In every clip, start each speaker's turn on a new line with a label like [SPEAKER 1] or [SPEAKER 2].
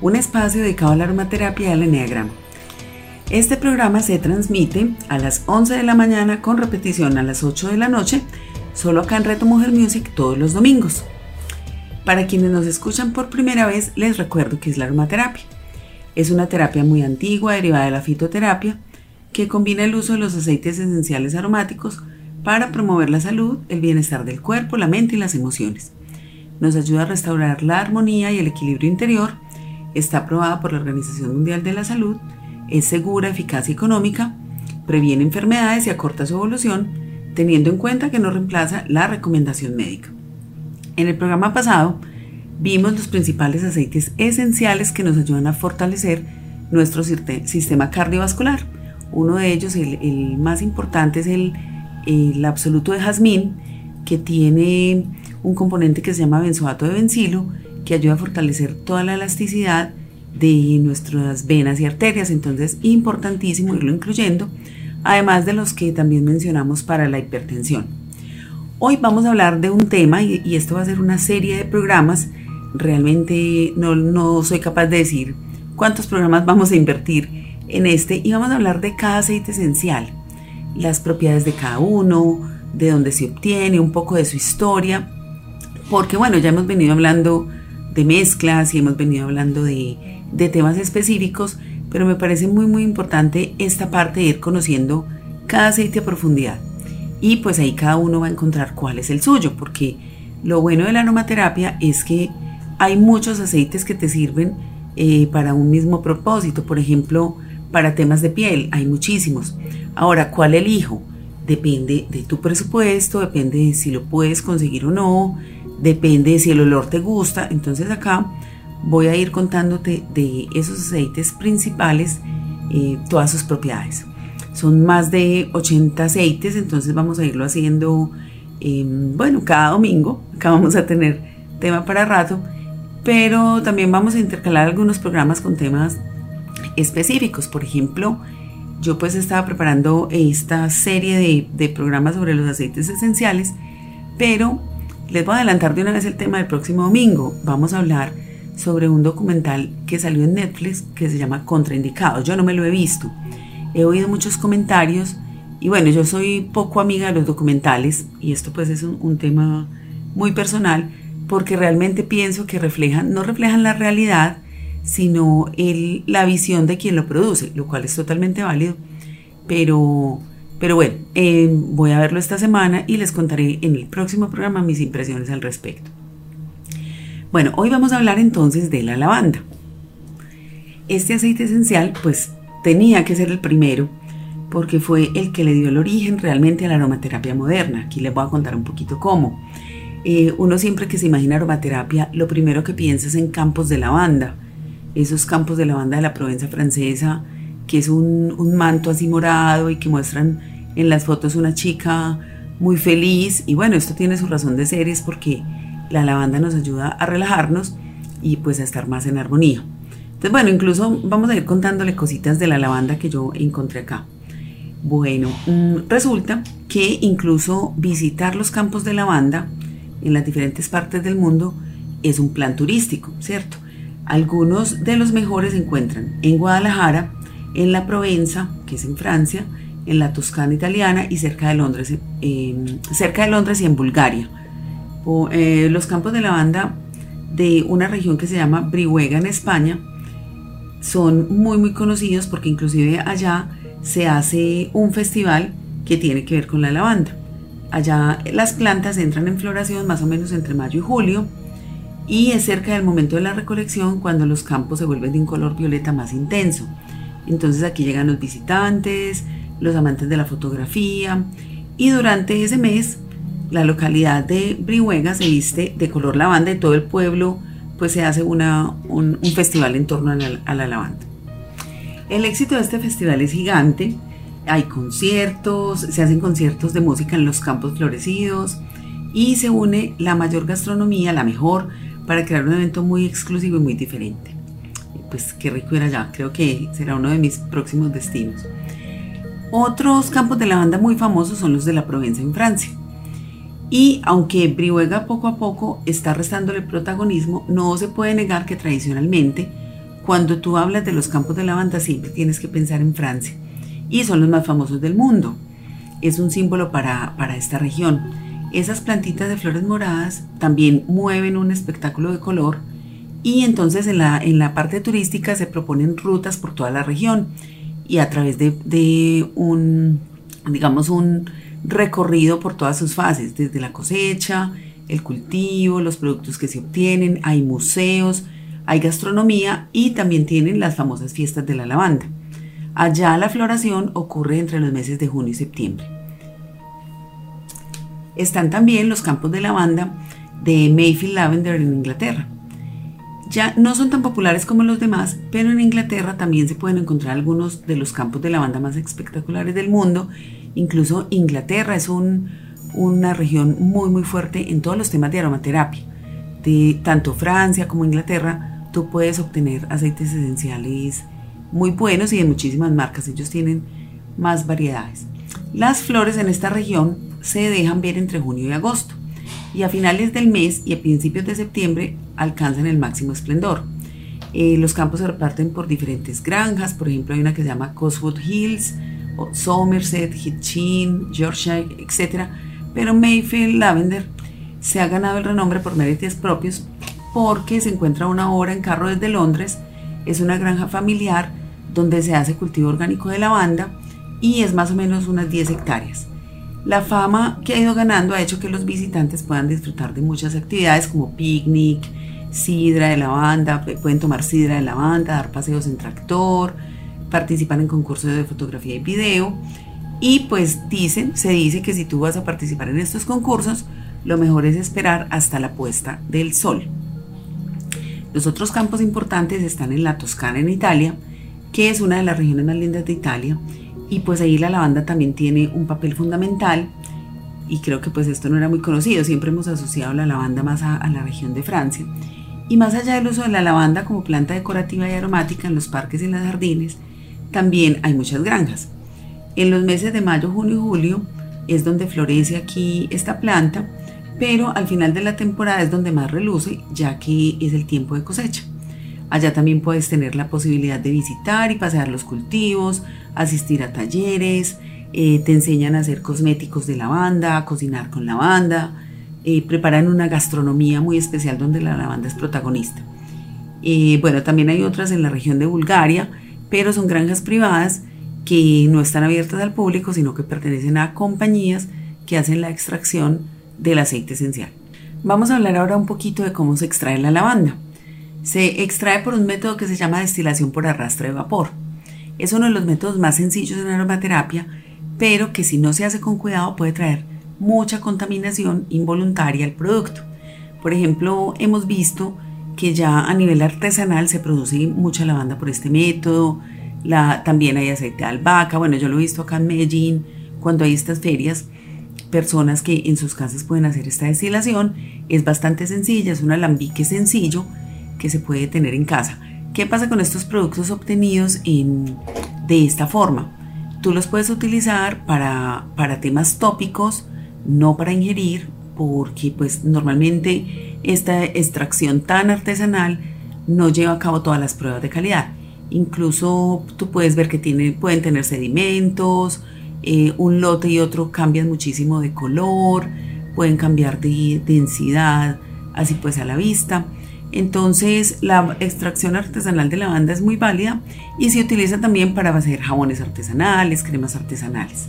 [SPEAKER 1] un espacio dedicado a la aromaterapia al enneagrama. Este programa se transmite a las 11 de la mañana con repetición a las 8 de la noche, solo acá en Reto Mujer Music todos los domingos. Para quienes nos escuchan por primera vez, les recuerdo que es la aromaterapia. Es una terapia muy antigua derivada de la fitoterapia que combina el uso de los aceites esenciales aromáticos para promover la salud, el bienestar del cuerpo, la mente y las emociones. Nos ayuda a restaurar la armonía y el equilibrio interior está aprobada por la Organización Mundial de la Salud, es segura, eficaz y económica, previene enfermedades y acorta su evolución, teniendo en cuenta que no reemplaza la recomendación médica. En el programa pasado vimos los principales aceites esenciales que nos ayudan a fortalecer nuestro sistema cardiovascular. Uno de ellos, el, más importante, es el, absoluto de jazmín, que tiene un componente que se llama benzoato de bencilo, que ayuda a fortalecer toda la elasticidad de nuestras venas y arterias, entonces importantísimo irlo incluyendo, además de los que también mencionamos para la hipertensión. Hoy vamos a hablar de un tema y, esto va a ser una serie de programas, realmente no, no soy capaz de decir cuántos programas vamos a invertir en este y vamos a hablar de cada aceite esencial, las propiedades de cada uno, de dónde se obtiene, un poco de su historia, porque bueno, ya hemos venido hablando de mezclas y hemos venido hablando de, temas específicos, pero me parece muy muy importante esta parte de ir conociendo cada aceite a profundidad. Y pues ahí cada uno va a encontrar cuál es el suyo, porque lo bueno de la aromaterapia es que hay muchos aceites que te sirven eh, para un mismo propósito. Por ejemplo, para temas de piel, hay muchísimos. Ahora, ¿cuál elijo? Depende de tu presupuesto, depende de si lo puedes conseguir o no, depende de si el olor te gusta. Entonces acá voy a ir contándote de esos aceites principales, eh, todas sus propiedades. Son más de 80 aceites, entonces vamos a irlo haciendo, em, bueno, cada domingo. Acá vamos a tener tema para rato, pero también vamos a intercalar algunos programas con temas específicos. Por ejemplo, yo pues estaba preparando esta serie de, de programas sobre los aceites esenciales, pero les voy a adelantar de una vez el tema del próximo domingo. Vamos a hablar sobre un documental que salió en Netflix que se llama Contraindicados. Yo no me lo he visto. He oído muchos comentarios y bueno, yo soy poco amiga de los documentales y esto pues es un, tema muy personal porque realmente pienso que reflejan, no reflejan la realidad, sino la visión de quien lo produce, lo cual es totalmente válido. Pero pero bueno, eh, voy a verlo esta semana y les contaré en el próximo programa mis impresiones al respecto. Bueno, hoy vamos a hablar entonces de la lavanda. Este aceite esencial pues tenía que ser el primero porque fue el que le dio el origen realmente a la aromaterapia moderna. Aquí les voy a contar un poquito cómo. Eh, uno siempre que se imagina aromaterapia, lo primero que piensa es en campos de lavanda. Esos campos de lavanda de la Provenza francesa, que es un, manto así morado y que muestran en las fotos una chica muy feliz. Y bueno, esto tiene su razón de ser, es porque la lavanda nos ayuda a relajarnos y pues a estar más en armonía. Entonces, bueno, incluso vamos a ir contándole cositas de la lavanda que yo encontré acá. Bueno, mm, resulta que incluso visitar los campos de lavanda en las diferentes partes del mundo es un plan turístico, ¿cierto? Algunos de los mejores se encuentran en Guadalajara, en la Provenza, que es en Francia, en la Toscana italiana y cerca de Londres, cerca de Londres y en Bulgaria. Eh, los campos de lavanda de una región que se llama Brihuega en España son muy muy conocidos porque inclusive allá se hace un festival que tiene que ver con la lavanda. Allá las plantas entran en floración más o menos entre mayo y julio y es cerca del momento de la recolección cuando los campos se vuelven de un color violeta más intenso. Entonces aquí llegan los visitantes, los amantes de la fotografía y durante ese mes la localidad de Brihuega se viste de color lavanda y todo el pueblo pues se hace una, un, festival en torno a la, a la lavanda. El éxito de este festival es gigante. Hay conciertos, se hacen conciertos de música en los campos florecidos y se une la mayor gastronomía, la mejor, para crear un evento muy exclusivo y muy diferente. Pues qué rico ir allá, creo que será uno de mis próximos destinos. Otros campos de lavanda muy famosos son los de la Provenza en Francia. Y aunque Brihuega poco a poco está restándole protagonismo, no se puede negar que tradicionalmente, cuando tú hablas de los campos de lavanda, siempre tienes que pensar en Francia. Y son los más famosos del mundo. Es un símbolo para, para esta región. Esas plantitas de flores moradas también mueven un espectáculo de color y entonces en la, en la parte turística se proponen rutas por toda la región y a través de, de un, digamos, un recorrido por todas sus fases, desde la cosecha, el cultivo, los productos que se obtienen, hay museos, hay gastronomía y también tienen las famosas fiestas de la lavanda. Allá la floración ocurre entre los meses de junio y septiembre. Están también los campos de lavanda de Mayfield Lavender en Inglaterra. Ya no son tan populares como los demás, pero en Inglaterra también se pueden encontrar algunos de los campos de lavanda más espectaculares del mundo Incluso Inglaterra es una región muy muy fuerte en todos los temas de aromaterapia. De tanto Francia como Inglaterra, tú puedes obtener aceites esenciales muy buenos y de muchísimas marcas. Ellos tienen más variedades. Las flores en esta región se dejan ver entre junio y agosto y a finales del mes y a principios de septiembre alcanzan el máximo esplendor. Eh, los campos se reparten por diferentes granjas, por ejemplo hay una que se llama Coswood Hills, Somerset, Hitchin, Yorkshire, etc. Pero Mayfield Lavender se ha ganado el renombre por méritos propios porque se encuentra una hora en carro desde Londres, es una granja familiar donde se hace cultivo orgánico de lavanda y es más o menos unas 10 hectáreas. La fama que ha ido ganando ha hecho que los visitantes puedan disfrutar de muchas actividades como picnic, sidra de lavanda, pueden tomar sidra de lavanda, dar paseos en tractor, participar en concursos de fotografía y video. Y pues dicen, se dice que si tú vas a participar en estos concursos, lo mejor es esperar hasta la puesta del sol. Los otros campos importantes están en la Toscana, en Italia, que es una de las regiones más lindas de Italia. Y pues ahí la lavanda también tiene un papel fundamental. Y creo que pues esto no era muy conocido. Siempre hemos asociado la lavanda más a, a la región de Francia. Y más allá del uso de la lavanda como planta decorativa y aromática en los parques y en los jardines, también hay muchas granjas. En los meses de mayo, junio y julio es donde florece aquí esta planta, pero al final de la temporada es donde más reluce, ya que es el tiempo de cosecha. Allá también puedes tener la posibilidad de visitar y pasear los cultivos, asistir a talleres, eh, te enseñan a hacer cosméticos de lavanda, a cocinar con lavanda, eh, preparan una gastronomía muy especial donde la lavanda es protagonista. Eh, bueno, también hay otras en la región de Bulgaria, pero son granjas privadas que no están abiertas al público, sino que pertenecen a compañías que hacen la extracción del aceite esencial. Vamos a hablar ahora un poquito de cómo se extrae la lavanda. Se extrae por un método que se llama destilación por arrastre de vapor. Es uno de los métodos más sencillos en aromaterapia, pero que si no se hace con cuidado puede traer mucha contaminación involuntaria al producto. Por ejemplo, hemos visto que ya a nivel artesanal se produce mucha lavanda por este método. También hay aceite de albahaca. Bueno, yo lo he visto acá en Medellín, cuando hay estas ferias, personas que en sus casas pueden hacer esta destilación. Es bastante sencilla, es un alambique sencillo que se puede tener en casa. ¿Qué pasa con estos productos obtenidos en, de esta forma? Tú los puedes utilizar para, para temas tópicos, no para ingerir, porque pues normalmente esta extracción tan artesanal no lleva a cabo todas las pruebas de calidad. Incluso tú puedes ver que tiene, pueden tener sedimentos, eh, un lote y otro cambian muchísimo de color, pueden cambiar de densidad, así pues a la vista. Entonces la extracción artesanal de lavanda es muy válida y se utiliza también para hacer jabones artesanales, cremas artesanales.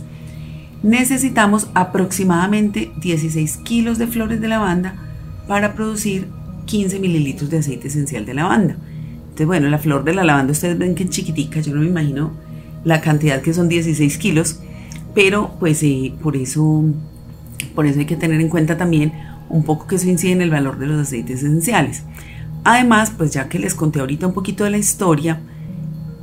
[SPEAKER 1] Necesitamos aproximadamente 16 kilos de flores de lavanda para producir 15 mililitros de aceite esencial de lavanda. Entonces, bueno, la flor de la lavanda ustedes ven que es chiquitica, yo no me imagino la cantidad que son 16 kilos, pero pues eh, por, eso, por eso hay que tener en cuenta también un poco que eso incide en el valor de los aceites esenciales. Además, pues ya que les conté ahorita un poquito de la historia,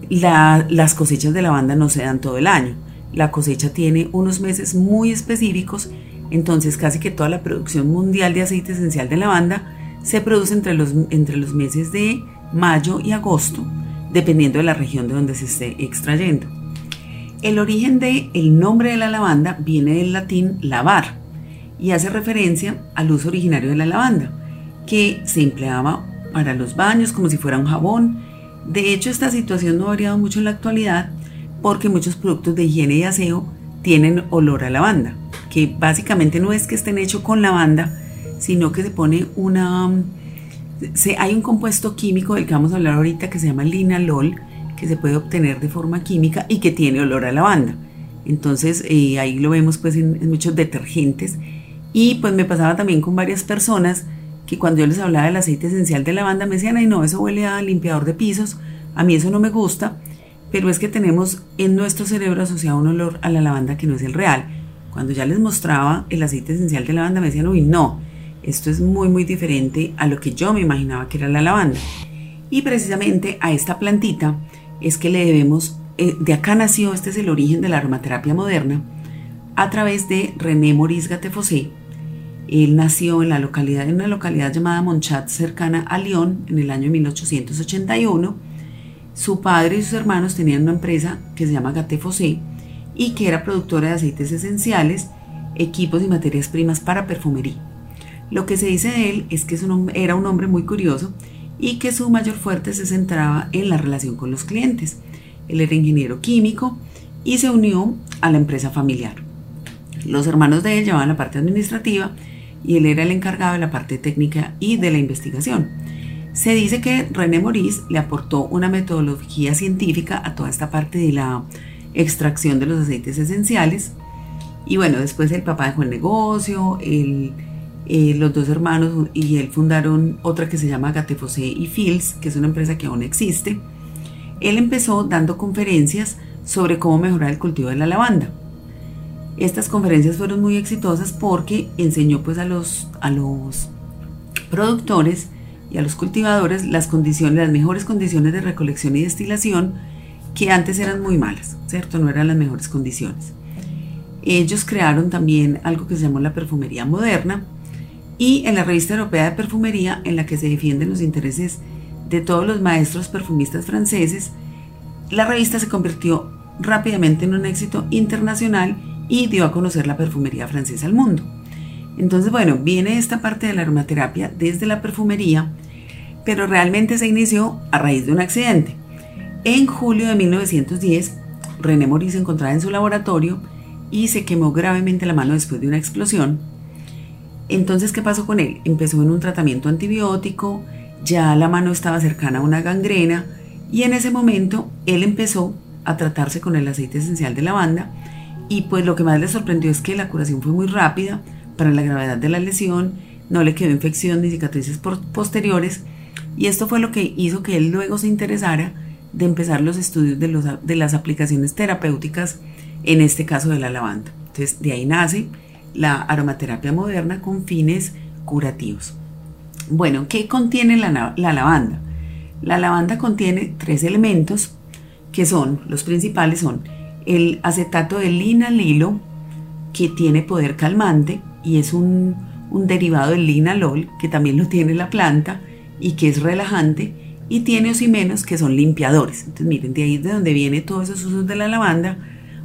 [SPEAKER 1] las cosechas de lavanda no se dan todo el año. La cosecha tiene unos meses muy específicos, entonces casi que toda la producción mundial de aceite esencial de lavanda se produce entre los, entre los meses de mayo y agosto, dependiendo de la región de donde se esté extrayendo. El origen del el nombre de la lavanda viene del latín lavar y hace referencia al uso originario de la lavanda, que se empleaba para los baños como si fuera un jabón. De hecho, esta situación no ha variado mucho en la actualidad porque muchos productos de higiene y aseo tienen olor a lavanda, que básicamente no es que estén hechos con lavanda, sino que se pone una... Hay un compuesto químico del que vamos a hablar ahorita que se llama linalol, que se puede obtener de forma química y que tiene olor a lavanda. Entonces eh, ahí lo vemos pues en, muchos detergentes. Y pues me pasaba también con varias personas que cuando yo les hablaba del aceite esencial de lavanda me decían, ay no, eso huele a limpiador de pisos, a mí eso no me gusta, pero es que tenemos en nuestro cerebro asociado un olor a la lavanda que no es el real. Cuando ya les mostraba el aceite esencial de lavanda me decían, uy no, esto es muy muy diferente a lo que yo me imaginaba que era la lavanda. Y precisamente a esta plantita es que le debemos, eh, de acá nació, este es el origen de la aromaterapia moderna, a través de René Maurice Gattefossé. Él nació en la localidad, una localidad llamada Monchat, cercana a Lyon, en el año 1881. Su padre y sus hermanos tenían una empresa que se llama Gattefossé y que era productora de aceites esenciales, equipos y materias primas para perfumería. Lo que se dice de él es que era un hombre muy curioso y que su mayor fuerte se centraba en la relación con los clientes. Él era ingeniero químico y se unió a la empresa familiar. Los hermanos de él llevaban la parte administrativa y él era el encargado de la parte técnica y de la investigación. Se dice que René Maurice le aportó una metodología científica a toda esta parte de la extracción de los aceites esenciales. Y bueno, después el papá dejó el negocio, el eh, los dos hermanos y él fundaron otra que se llama Gatefosé y Fields, que es una empresa que aún existe. Él empezó dando conferencias sobre cómo mejorar el cultivo de la lavanda. Estas conferencias fueron muy exitosas porque enseñó pues a los, a los productores y a los cultivadores las condiciones, las mejores condiciones de recolección y destilación que antes eran muy malas, ¿cierto? No eran las mejores condiciones. Ellos crearon también algo que se llamó la perfumería moderna, y en la revista europea de perfumería en la que se defienden los intereses de todos los maestros perfumistas franceses, la revista se convirtió rápidamente en un éxito internacional y dio a conocer la perfumería francesa al mundo. Entonces, bueno, viene esta parte de la aromaterapia desde la perfumería, pero realmente se inició a raíz de un accidente. En julio de 1910, René Maurice se encontraba en su laboratorio y se quemó gravemente la mano después de una explosión entonces, ¿qué pasó con él? Empezó en un tratamiento antibiótico, ya la mano estaba cercana a una gangrena y en ese momento él empezó a tratarse con el aceite esencial de lavanda y pues lo que más le sorprendió es que la curación fue muy rápida para la gravedad de la lesión, no le quedó infección ni cicatrices posteriores y esto fue lo que hizo que él luego se interesara de empezar los estudios de, los, de las aplicaciones terapéuticas, en este caso de la lavanda. Entonces de ahí nace la aromaterapia moderna con fines curativos. Bueno, ¿qué contiene la, lavanda? La lavanda contiene tres elementos que son, los principales son el acetato de linalilo, que tiene poder calmante y es un, un derivado del linalol, que también lo tiene la planta y que es relajante, y tiene osimenos que son limpiadores. Entonces miren, de ahí es de donde viene todos esos usos de la lavanda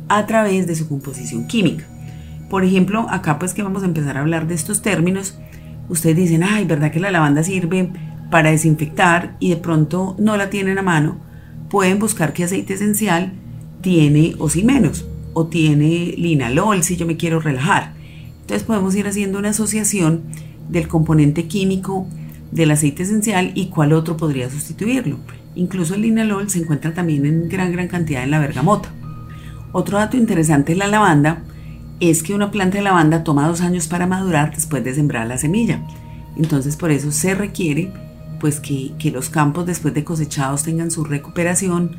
[SPEAKER 1] a través de su composición química. Por ejemplo, acá pues que vamos a empezar a hablar de estos términos, ustedes dicen, ay, ¿verdad que la lavanda sirve para desinfectar y de pronto no la tienen a mano? Pueden buscar qué aceite esencial tiene menos o tiene linalol si yo me quiero relajar. Entonces podemos ir haciendo una asociación del componente químico del aceite esencial y cuál otro podría sustituirlo. Incluso el linalol se encuentra también en gran gran cantidad en la bergamota. Otro dato interesante es la lavanda es que una planta de lavanda toma dos años para madurar después de sembrar la semilla. Entonces por eso se requiere pues que, los campos después de cosechados tengan su recuperación,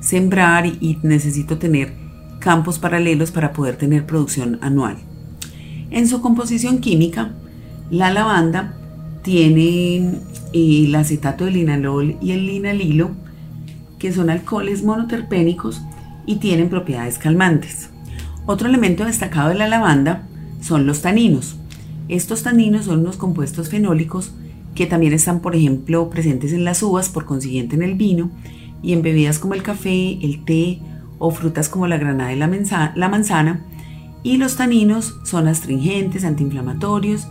[SPEAKER 1] sembrar y, necesito tener campos paralelos para poder tener producción anual. En su composición química, la lavanda tiene eh, el acetato de linalol y el linalilo, que son alcoholes monoterpénicos y tienen propiedades calmantes. Otro elemento destacado de la lavanda son los taninos. Estos taninos son unos compuestos fenólicos que también están, por ejemplo, presentes en las uvas, por consiguiente en el vino, y en bebidas como el café, el té o frutas como la granada y la, manzana. Y los taninos son astringentes, antiinflamatorios,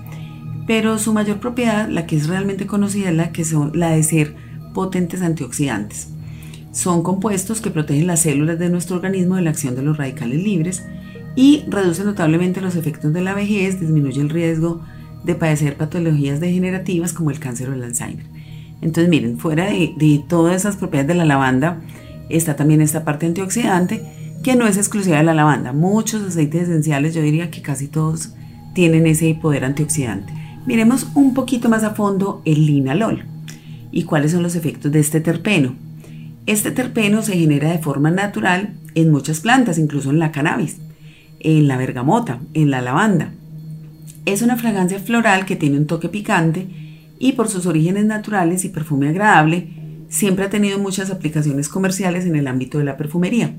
[SPEAKER 1] pero su mayor propiedad, la que es realmente conocida, es la, que son, la de ser potentes antioxidantes. Son compuestos que protegen las células de nuestro organismo de la acción de los radicales libres y reducen notablemente los efectos de la vejez, disminuye el riesgo de padecer patologías degenerativas como el cáncer o el Alzheimer. Entonces miren, fuera de, todas esas propiedades de la lavanda, está también esta parte antioxidante que no es exclusiva de la lavanda. Muchos aceites esenciales, yo diría que casi todos tienen ese poder antioxidante. Miremos un poquito más a fondo el linalol y cuáles son los efectos de este terpeno. Este terpeno se genera de forma natural en muchas plantas, incluso en la cannabis, en la bergamota, en la lavanda. Es una fragancia floral que tiene un toque picante y por sus orígenes naturales y perfume agradable, siempre ha tenido muchas aplicaciones comerciales en el ámbito de la perfumería.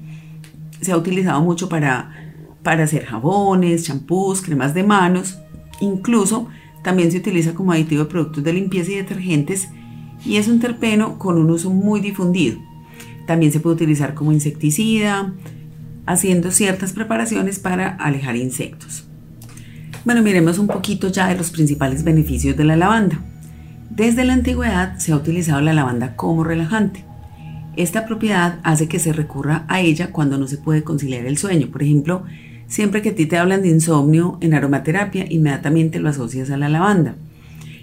[SPEAKER 1] Se ha utilizado mucho para, para hacer jabones, champús, cremas de manos, incluso también se utiliza como aditivo de productos de limpieza y detergentes y es un terpeno con un uso muy difundido. También se puede utilizar como insecticida, haciendo ciertas preparaciones para alejar insectos. Bueno, miremos un poquito ya de los principales beneficios de la lavanda. Desde la antigüedad se ha utilizado la lavanda como relajante. Esta propiedad hace que se recurra a ella cuando no se puede conciliar el sueño. Por ejemplo, siempre que a ti te hablan de insomnio en aromaterapia, inmediatamente lo asocias a la lavanda.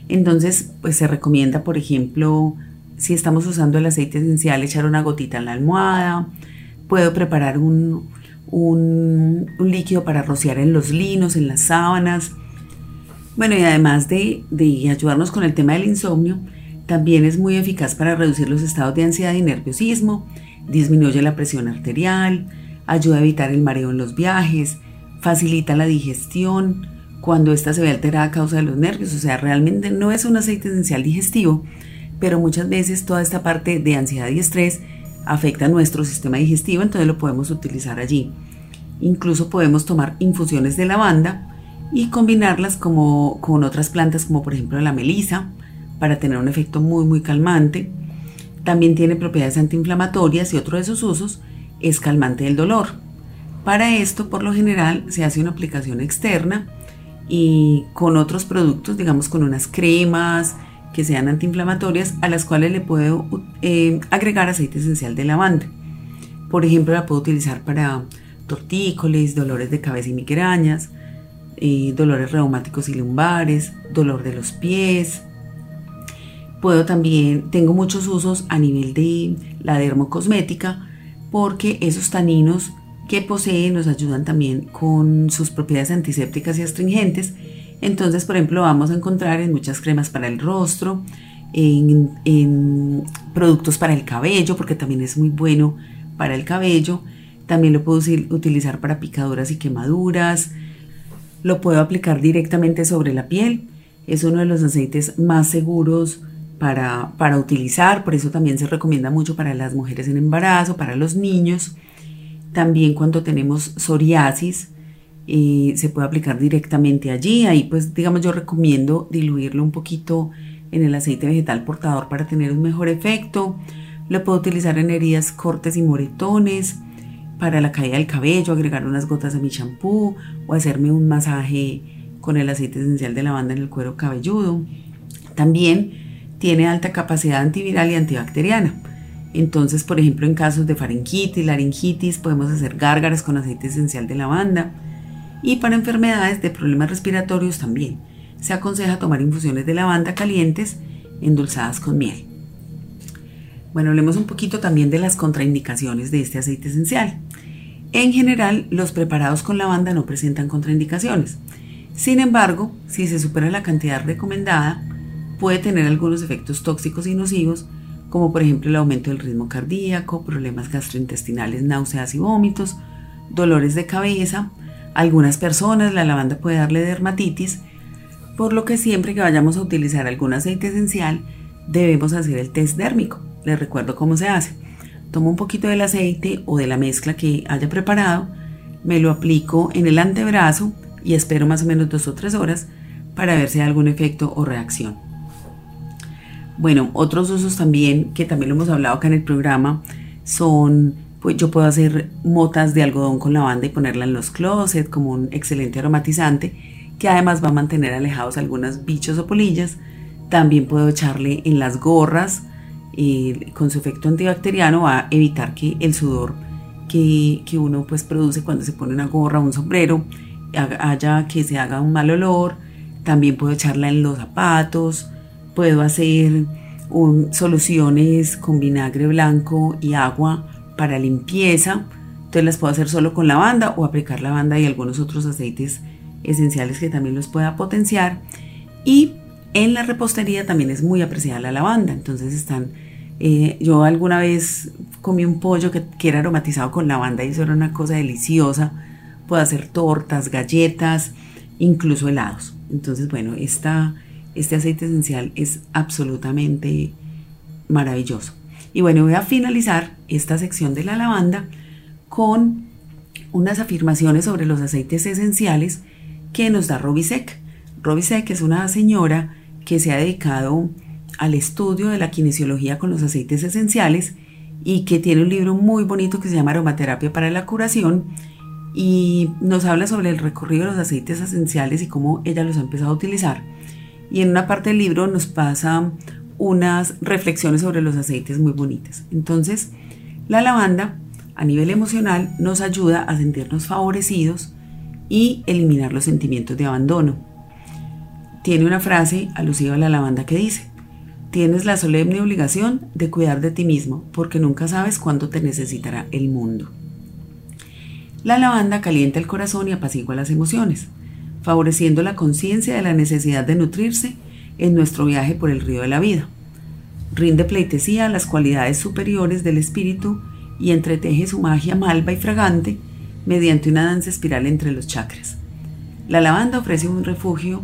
[SPEAKER 1] Entonces, pues se recomienda, por ejemplo, si estamos usando el aceite esencial, echar una gotita en la almohada. Puedo preparar un, un, líquido para rociar en los linos, en las sábanas. Bueno, y además de, de ayudarnos con el tema del insomnio, también es muy eficaz para reducir los estados de ansiedad y nerviosismo, disminuye la presión arterial, ayuda a evitar el mareo en los viajes, facilita la digestión cuando ésta se ve alterada a causa de los nervios. O sea, realmente no es un aceite esencial digestivo, pero muchas veces toda esta parte de ansiedad y estrés afecta a nuestro sistema digestivo, entonces lo podemos utilizar allí. Incluso podemos tomar infusiones de lavanda y combinarlas como, con otras plantas como por ejemplo la melisa para tener un efecto muy muy calmante. También tiene propiedades antiinflamatorias y otro de sus usos es calmante del dolor. Para esto por lo general se hace una aplicación externa y con otros productos, digamos con unas cremas, que sean antiinflamatorias a las cuales le puedo eh, agregar aceite esencial de lavanda. Por ejemplo, la puedo utilizar para tortícolis, dolores de cabeza y migrañas, dolores reumáticos y lumbares, dolor de los pies. Puedo también, tengo muchos usos a nivel de la dermocosmética porque esos taninos que posee nos ayudan también con sus propiedades antisépticas y astringentes entonces, por ejemplo, vamos a encontrar en muchas cremas para el rostro, en, productos para el cabello, porque también es muy bueno para el cabello. También lo puedo utilizar para picaduras y quemaduras. Lo puedo aplicar directamente sobre la piel. Es uno de los aceites más seguros para, para utilizar. Por eso también se recomienda mucho para las mujeres en embarazo, para los niños. También cuando tenemos psoriasis, se puede aplicar directamente allí. Ahí pues digamos yo recomiendo diluirlo un poquito en el aceite vegetal portador para tener un mejor efecto. Lo puedo utilizar en heridas, cortes y moretones, para la caída del cabello, agregar unas gotas de mi champú o hacerme un masaje con el aceite esencial de lavanda en el cuero cabelludo. También tiene alta capacidad antiviral y antibacteriana. Entonces, por ejemplo, en casos de faringitis, laringitis, podemos hacer gárgaras con aceite esencial de lavanda y para enfermedades de problemas respiratorios también. Se aconseja tomar infusiones de lavanda calientes endulzadas con miel. Bueno, hablemos un poquito también de las contraindicaciones de este aceite esencial. En general, los preparados con lavanda no presentan contraindicaciones. Sin embargo, si se supera la cantidad recomendada, puede tener algunos efectos tóxicos y nocivos, como por ejemplo el aumento del ritmo cardíaco, problemas gastrointestinales, náuseas y vómitos, dolores de cabeza, algunas personas la lavanda puede darle dermatitis, por lo que siempre que vayamos a utilizar algún aceite esencial debemos hacer el test dérmico. Les recuerdo cómo se hace. Tomo un poquito del aceite o de la mezcla que haya preparado, me lo aplico en el antebrazo y espero más o menos dos o tres horas para ver si hay algún efecto o reacción. Bueno, otros usos también, que también lo hemos hablado acá en el programa, son, pues yo puedo hacer motas de algodón con lavanda y ponerla en los closets como un excelente aromatizante, que además va a mantener alejados algunos bichos o polillas. También puedo echarle en las gorras, con su efecto antibacteriano va a evitar que el sudor que, que uno pues produce cuando se pone una gorra o un sombrero haya que se haga un mal olor. También puedo echarla en los zapatos, Puedo hacer soluciones con vinagre blanco y agua para limpieza. Entonces las puedo hacer solo con lavanda o aplicar lavanda y algunos otros aceites esenciales que también los pueda potenciar. Y en la repostería también es muy apreciada la lavanda. Entonces están, eh, yo alguna vez comí un pollo que, era aromatizado con lavanda y eso era una cosa deliciosa. Puedo hacer tortas, galletas, incluso helados. Entonces, bueno, esta este aceite esencial es absolutamente maravilloso. Y bueno, voy a finalizar esta sección de la lavanda con unas afirmaciones sobre los aceites esenciales que nos da Robisek. Robisek es una señora que se ha dedicado al estudio de la kinesiología con los aceites esenciales y que tiene un libro muy bonito que se llama Aromaterapia para la curación y nos habla sobre el recorrido de los aceites esenciales y cómo ella los ha empezado a utilizar y en una parte del libro nos pasa unas reflexiones sobre los aceites muy bonitas. Entonces, la lavanda a nivel emocional nos ayuda a sentirnos favorecidos y eliminar los sentimientos de abandono. Tiene una frase alusiva a la lavanda que dice, tienes la solemne obligación de cuidar de ti mismo porque nunca sabes cuándo te necesitará el mundo. La lavanda calienta el corazón y apacigua las emociones favoreciendo la conciencia de la necesidad de nutrirse en nuestro viaje por el río de la vida. Rinde pleitesía a las cualidades superiores del espíritu y entreteje su magia malva y fragante mediante una danza espiral entre los chakras. La lavanda ofrece un refugio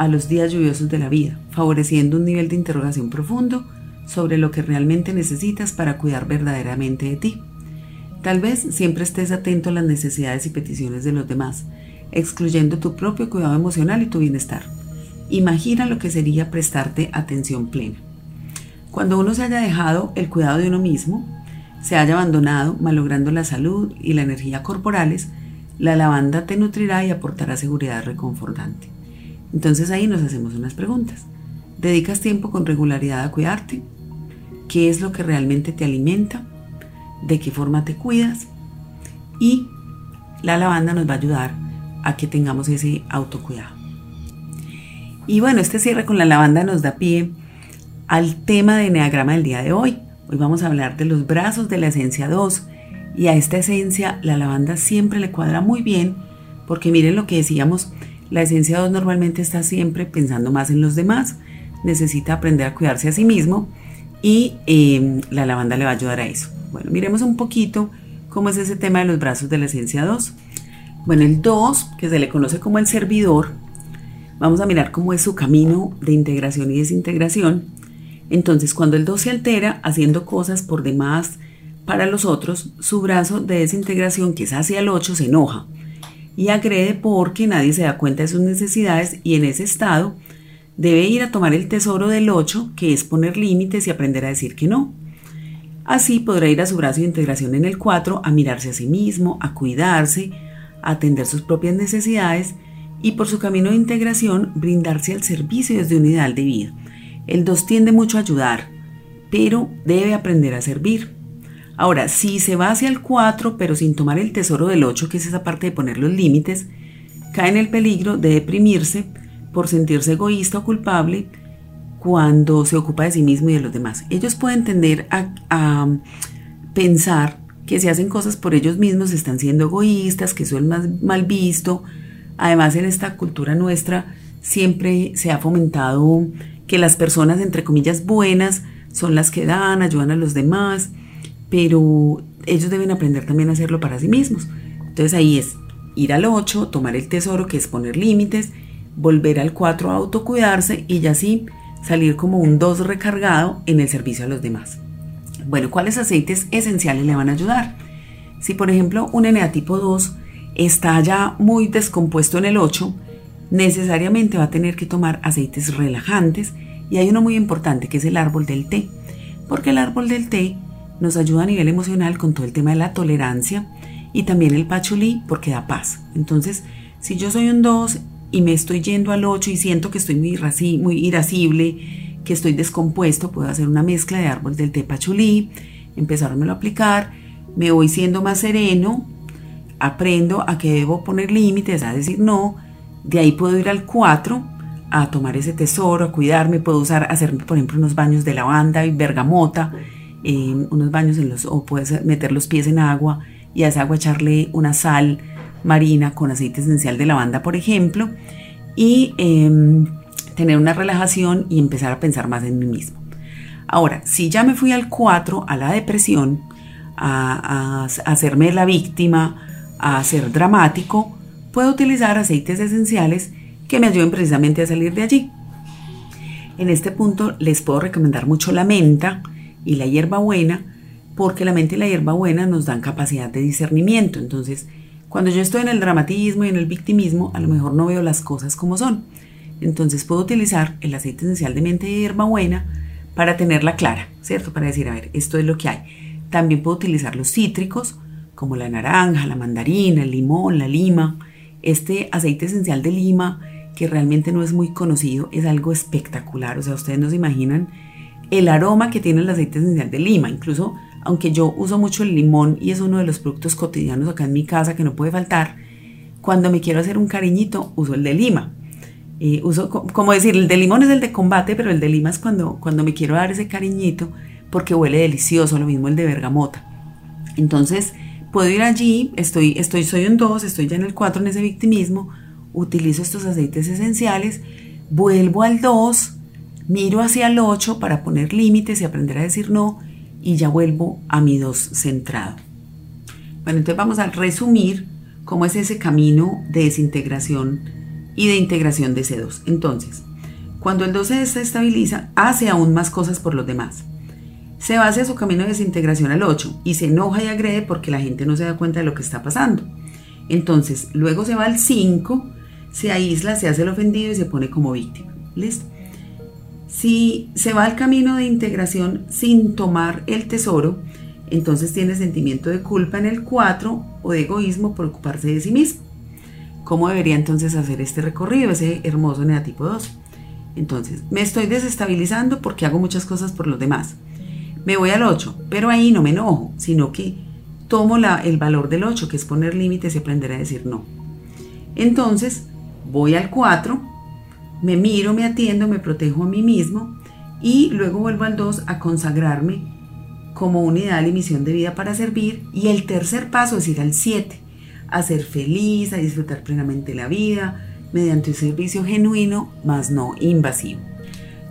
[SPEAKER 1] a los días lluviosos de la vida, favoreciendo un nivel de interrogación profundo sobre lo que realmente necesitas para cuidar verdaderamente de ti. Tal vez siempre estés atento a las necesidades y peticiones de los demás, excluyendo tu propio cuidado emocional y tu bienestar. Imagina lo que sería prestarte atención plena. Cuando uno se haya dejado el cuidado de uno mismo, se haya abandonado, malogrando la salud y la energía corporales, la lavanda te nutrirá y aportará seguridad reconfortante. Entonces ahí nos hacemos unas preguntas. ¿Dedicas tiempo con regularidad a cuidarte? ¿Qué es lo que realmente te alimenta? ¿De qué forma te cuidas? Y la lavanda nos va a ayudar a que tengamos ese autocuidado. Y bueno, este cierre con la lavanda nos da pie al tema de Enneagrama del día de hoy. Hoy vamos a hablar de los brazos de la esencia 2 y a esta esencia la lavanda siempre le cuadra muy bien porque miren lo que decíamos, la esencia 2 normalmente está siempre pensando más en los demás, necesita aprender a cuidarse a sí mismo y em, la lavanda le va a ayudar a eso. Bueno, miremos un poquito cómo es ese tema de los brazos de la esencia 2. Bueno, el 2, que se le conoce como el servidor, vamos a mirar cómo es su camino de integración y desintegración. Entonces, cuando el 2 se altera haciendo cosas por demás para los otros, su brazo de desintegración, que es hacia el 8, se enoja y agrede porque nadie se da cuenta de sus necesidades y en ese estado debe ir a tomar el tesoro del 8, que es poner límites y aprender a decir que no. Así podrá ir a su brazo de integración en el 4 a mirarse a sí mismo, a cuidarse, atender sus propias necesidades y por su camino de integración brindarse al servicio desde un ideal de vida. El 2 tiende mucho a ayudar, pero debe aprender a servir. Ahora, si se va hacia el 4, pero sin tomar el tesoro del 8, que es esa parte de poner los límites, cae en el peligro de deprimirse por sentirse egoísta o culpable cuando se ocupa de sí mismo y de los demás. Ellos pueden tender a, a pensar que si hacen cosas por ellos mismos están siendo egoístas, que eso es más mal visto. Además, en esta cultura nuestra siempre se ha fomentado que las personas, entre comillas, buenas son las que dan, ayudan a los demás, pero ellos deben aprender también a hacerlo para sí mismos. Entonces ahí es ir al 8, tomar el tesoro, que es poner límites, volver al 4 a autocuidarse y ya así salir como un 2 recargado en el servicio a los demás. Bueno, ¿cuáles aceites esenciales le van a ayudar? Si por ejemplo un NA tipo 2 está ya muy descompuesto en el 8, necesariamente va a tener que tomar aceites relajantes y hay uno muy importante que es el árbol del té, porque el árbol del té nos ayuda a nivel emocional con todo el tema de la tolerancia y también el pachulí porque da paz. Entonces, si yo soy un 2 y me estoy yendo al 8 y siento que estoy muy, muy irascible, que estoy descompuesto, puedo hacer una mezcla de árbol del té pachulí, empezármelo a aplicar, me voy siendo más sereno, aprendo a que debo poner límites, a decir no, de ahí puedo ir al 4 a tomar ese tesoro, a cuidarme, puedo usar, hacerme por ejemplo unos baños de lavanda y bergamota, unos baños en los, o puedes meter los pies en agua y a esa agua echarle una sal marina con aceite esencial de lavanda, por ejemplo, y em, tener una relajación y empezar a pensar más en mí mismo. Ahora, si ya me fui al 4, a la depresión, a hacerme la víctima, a ser dramático, puedo utilizar aceites esenciales que me ayuden precisamente a salir de allí. En este punto les puedo recomendar mucho la menta y la hierbabuena, porque la menta y la hierbabuena nos dan capacidad de discernimiento. Entonces, cuando yo estoy en el dramatismo y en el victimismo, a lo mejor no veo las cosas como son. Entonces puedo utilizar el aceite esencial de menta y hierbabuena para tenerla clara, ¿cierto? Para decir, a ver, esto es lo que hay. También puedo utilizar los cítricos, como la naranja, la mandarina, el limón, la lima. Este aceite esencial de lima, que realmente no es muy conocido, es algo espectacular. O sea, ustedes no se imaginan el aroma que tiene el aceite esencial de lima. Incluso aunque yo uso mucho el limón y es uno de los productos cotidianos acá en mi casa que no puede faltar, cuando me quiero hacer un cariñito uso el de lima. Eh, uso, como decir, el de limón es el de combate, pero el de lima es cuando, cuando me quiero dar ese cariñito porque huele delicioso, lo mismo el de bergamota. Entonces, puedo ir allí, estoy, estoy, soy un 2, estoy ya en el 4 en ese victimismo, utilizo estos aceites esenciales, vuelvo al 2, miro hacia el 8 para poner límites y aprender a decir no, y ya vuelvo a mi 2 centrado. Bueno, entonces vamos a resumir cómo es ese camino de desintegración y de integración de ese 2. Entonces, cuando el 2 se desestabiliza, hace aún más cosas por los demás. Se va hacia su camino de desintegración al 8 y se enoja y agrede porque la gente no se da cuenta de lo que está pasando. Entonces, luego se va al 5, se aísla, se hace el ofendido y se pone como víctima. ¿Listo? Si se va al camino de integración sin tomar el tesoro, entonces tiene sentimiento de culpa en el 4 o de egoísmo por ocuparse de sí mismo. ¿Cómo debería entonces hacer este recorrido, ese hermoso negativo 2? Entonces, me estoy desestabilizando porque hago muchas cosas por los demás. Me voy al 8, pero ahí no me enojo, sino que tomo el valor del 8, que es poner límites y aprender a decir no. Entonces, voy al 4, me miro, me atiendo, me protejo a mí mismo y luego vuelvo al 2 a consagrarme como un ideal y misión de vida para servir. Y el tercer paso es ir al 7, a ser feliz, a disfrutar plenamente la vida mediante un servicio genuino, más no invasivo.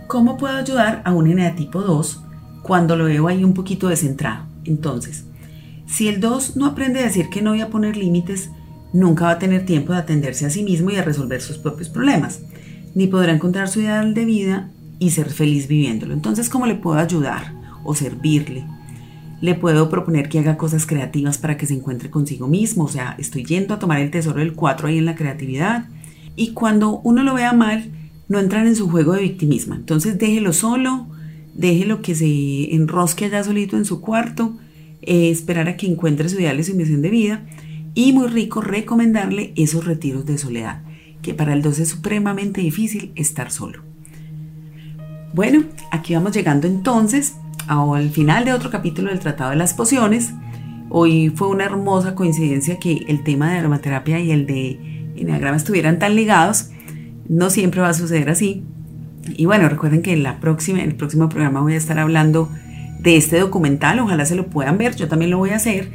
[SPEAKER 1] ¿Cómo puedo ayudar a un NA tipo 2 cuando lo veo ahí un poquito descentrado? Entonces, si el 2 no aprende a decir que no voy a poner límites, nunca va a tener tiempo de atenderse a sí mismo y a resolver sus propios problemas ni podrá encontrar su ideal de vida y ser feliz viviéndolo. Entonces, ¿cómo le puedo ayudar o servirle? Le puedo proponer que haga cosas creativas para que se encuentre consigo mismo. O sea, estoy yendo a tomar el tesoro del 4 ahí en la creatividad. Y cuando uno lo vea mal, no entrar en su juego de victimismo. Entonces, déjelo solo, déjelo que se enrosque allá solito en su cuarto, eh, esperar a que encuentre su ideal y su misión de vida. Y muy rico recomendarle esos retiros de soledad que para el 2 es supremamente difícil estar solo. Bueno, aquí vamos llegando entonces al final de otro capítulo del Tratado de las Pociones. Hoy fue una hermosa coincidencia que el tema de aromaterapia y el de enneagrama estuvieran tan ligados. No siempre va a suceder así. Y bueno, recuerden que en, la próxima, en el próximo programa voy a estar hablando de este documental. Ojalá se lo puedan ver. Yo también lo voy a hacer.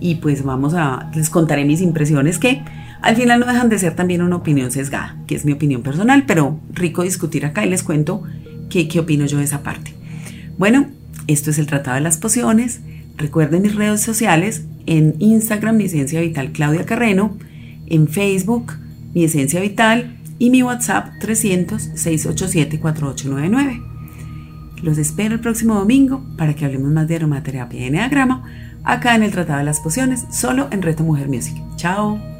[SPEAKER 1] Y pues vamos a, les contaré mis impresiones que al final no dejan de ser también una opinión sesgada, que es mi opinión personal, pero rico discutir acá y les cuento qué, qué opino yo de esa parte. Bueno, esto es el Tratado de las Pociones. Recuerden mis redes sociales, en Instagram mi esencia vital Claudia Carreno, en Facebook mi esencia vital y mi WhatsApp 300-687-4899. Los espero el próximo domingo para que hablemos más de aromaterapia y enneagrama acá en el Tratado de las Pociones, solo en Reto Mujer Music. Chao.